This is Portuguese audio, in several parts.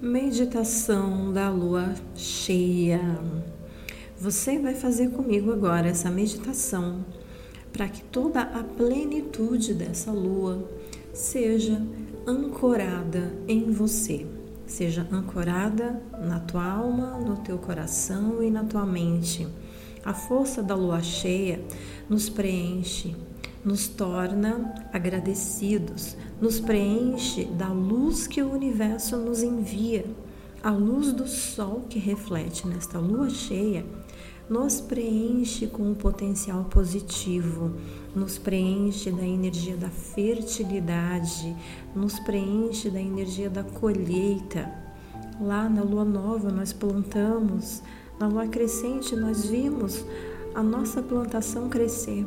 Meditação da lua cheia. Você vai fazer comigo agora essa meditação para que toda a plenitude dessa lua seja ancorada em você, seja ancorada na tua alma, no teu coração e na tua mente. A força da lua cheia nos preenche, nos torna agradecidos, nos preenche da luz que o universo nos envia. A luz do sol que reflete nesta lua cheia nos preenche com um potencial positivo, nos preenche da energia da fertilidade, nos preenche da energia da colheita. Lá na lua nova nós plantamos, na lua crescente nós vimos a nossa plantação crescer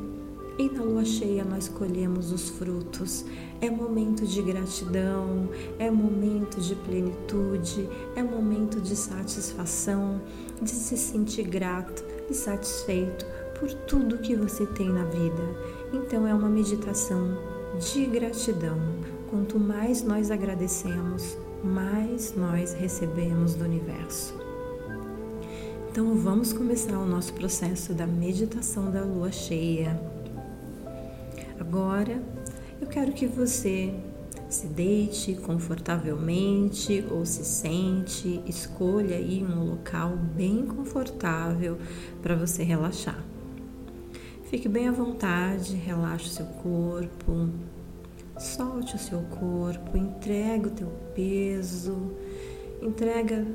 e na lua cheia nós colhemos os frutos. É momento de gratidão, é momento de plenitude, é momento de satisfação, de se sentir grato e satisfeito por tudo que você tem na vida. Então é uma meditação de gratidão. Quanto mais nós agradecemos, mais nós recebemos do universo. Então vamos começar o nosso processo da meditação da lua cheia. Agora, eu quero que você se deite confortavelmente ou se sente, escolha aí um local bem confortável para você relaxar. Fique bem à vontade, relaxe o seu corpo, solte o seu corpo, entrega o teu peso, entrega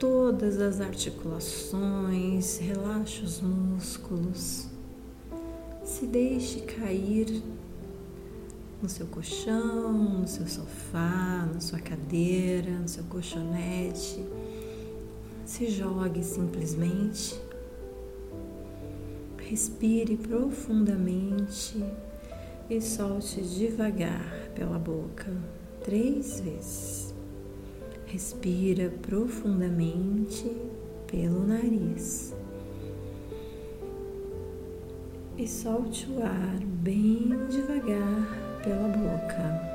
todas as articulações, relaxe os músculos. Se deixe cair no seu colchão, no seu sofá, na sua cadeira, no seu colchonete. Se jogue simplesmente. Respire profundamente e solte devagar pela boca três vezes. Respira profundamente pelo nariz e solte o ar bem devagar pela boca.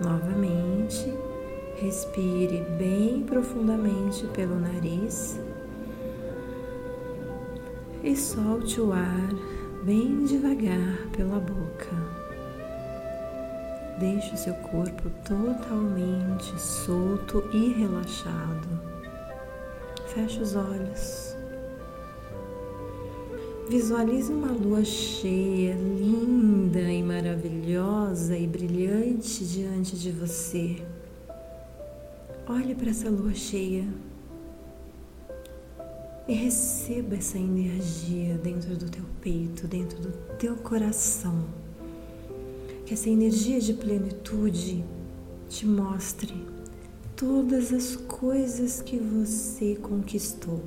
Novamente, respire bem profundamente pelo nariz e solte o ar bem devagar pela boca. Deixe o seu corpo totalmente solto e relaxado. Feche os olhos. Visualize uma lua cheia, linda e maravilhosa e brilhante diante de você. Olhe para essa lua cheia e receba essa energia dentro do teu peito, dentro do teu coração. Que essa energia de plenitude te mostre todas as coisas que você conquistou,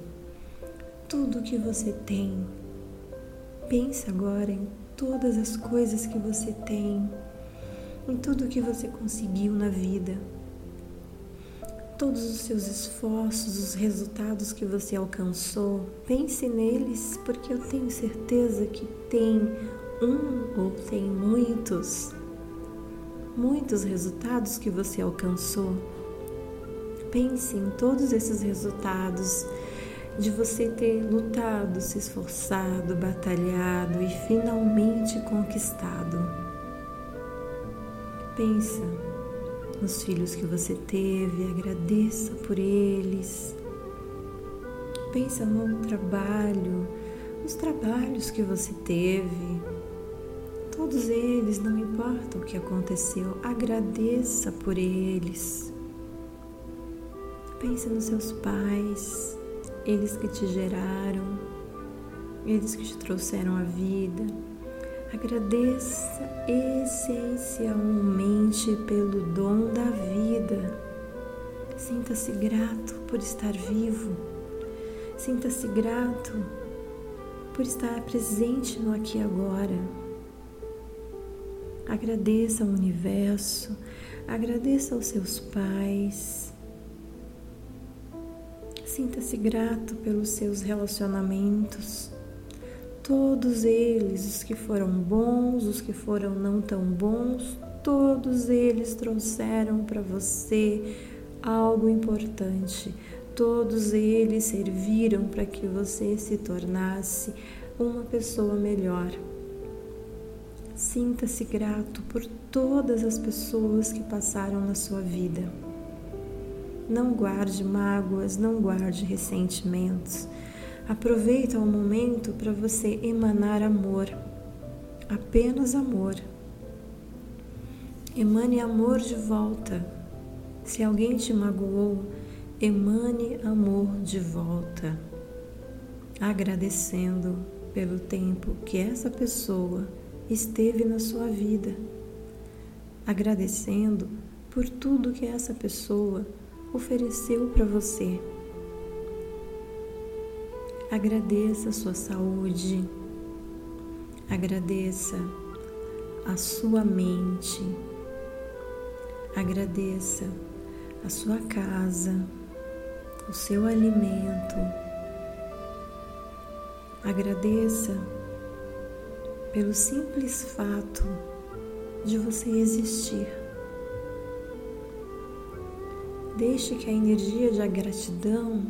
tudo que você tem Pense agora em todas as coisas que você tem, em tudo que você conseguiu na vida, todos os seus esforços, os resultados que você alcançou. Pense neles, porque eu tenho certeza que tem um ou tem muitos, muitos resultados que você alcançou. Pense em todos esses resultados de você ter lutado, se esforçado, batalhado e finalmente conquistado. Pensa nos filhos que você teve, agradeça por eles. Pensa no trabalho, nos trabalhos que você teve. Todos eles, não importa o que aconteceu, agradeça por eles. Pensa nos seus pais, eles que te geraram, eles que te trouxeram a vida. Agradeça essencialmente pelo dom da vida. Sinta-se grato por estar vivo. Sinta-se grato por estar presente no aqui e agora. Agradeça ao universo, agradeça aos seus pais, Sinta-se grato pelos seus relacionamentos, todos eles, os que foram bons, os que foram não tão bons, todos eles trouxeram para você algo importante. Todos eles serviram para que você se tornasse uma pessoa melhor. Sinta-se grato por todas as pessoas que passaram na sua vida. Não guarde mágoas, não guarde ressentimentos. Aproveita o momento para você emanar amor, apenas amor. Emane amor de volta. Se alguém te magoou, emane amor de volta, agradecendo pelo tempo que essa pessoa esteve na sua vida, agradecendo por tudo que essa pessoa ofereceu para você. Agradeça a sua saúde, agradeça a sua mente Agradeça a sua casa, o seu alimento. Agradeça pelo simples fato de você existir. Deixe que a energia de gratidão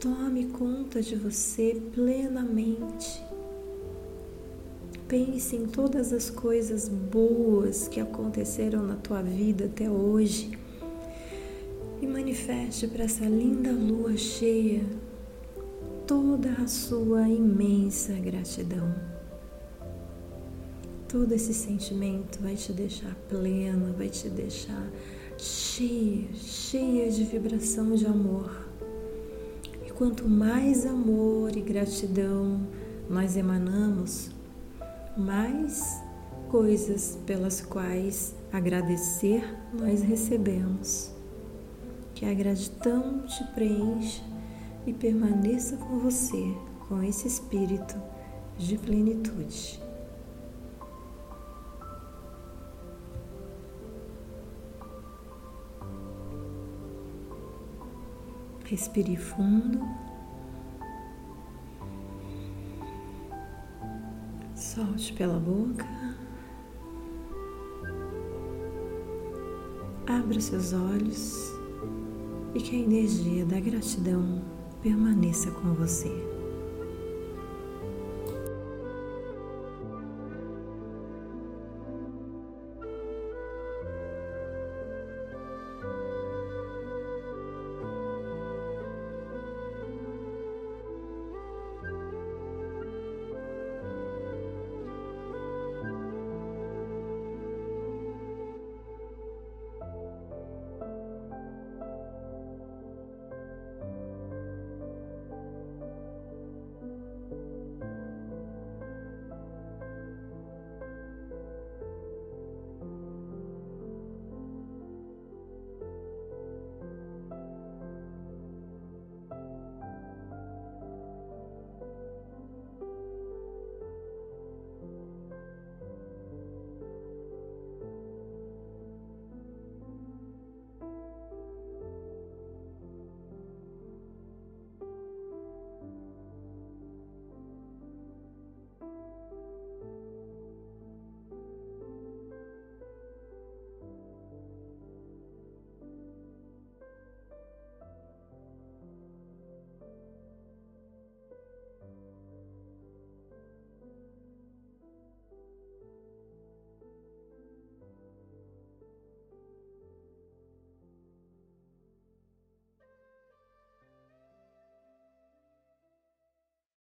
tome conta de você plenamente. Pense em todas as coisas boas que aconteceram na tua vida até hoje e manifeste para essa linda lua cheia toda a sua imensa gratidão. Todo esse sentimento vai te deixar plena, vai te deixar cheia, cheia de vibração de amor. E quanto mais amor e gratidão nós emanamos, mais coisas pelas quais agradecer nós recebemos. Que a gratidão te preencha e permaneça com você com esse espírito de plenitude. Respire fundo. Solte pela boca. Abra seus olhos e que a energia da gratidão permaneça com você.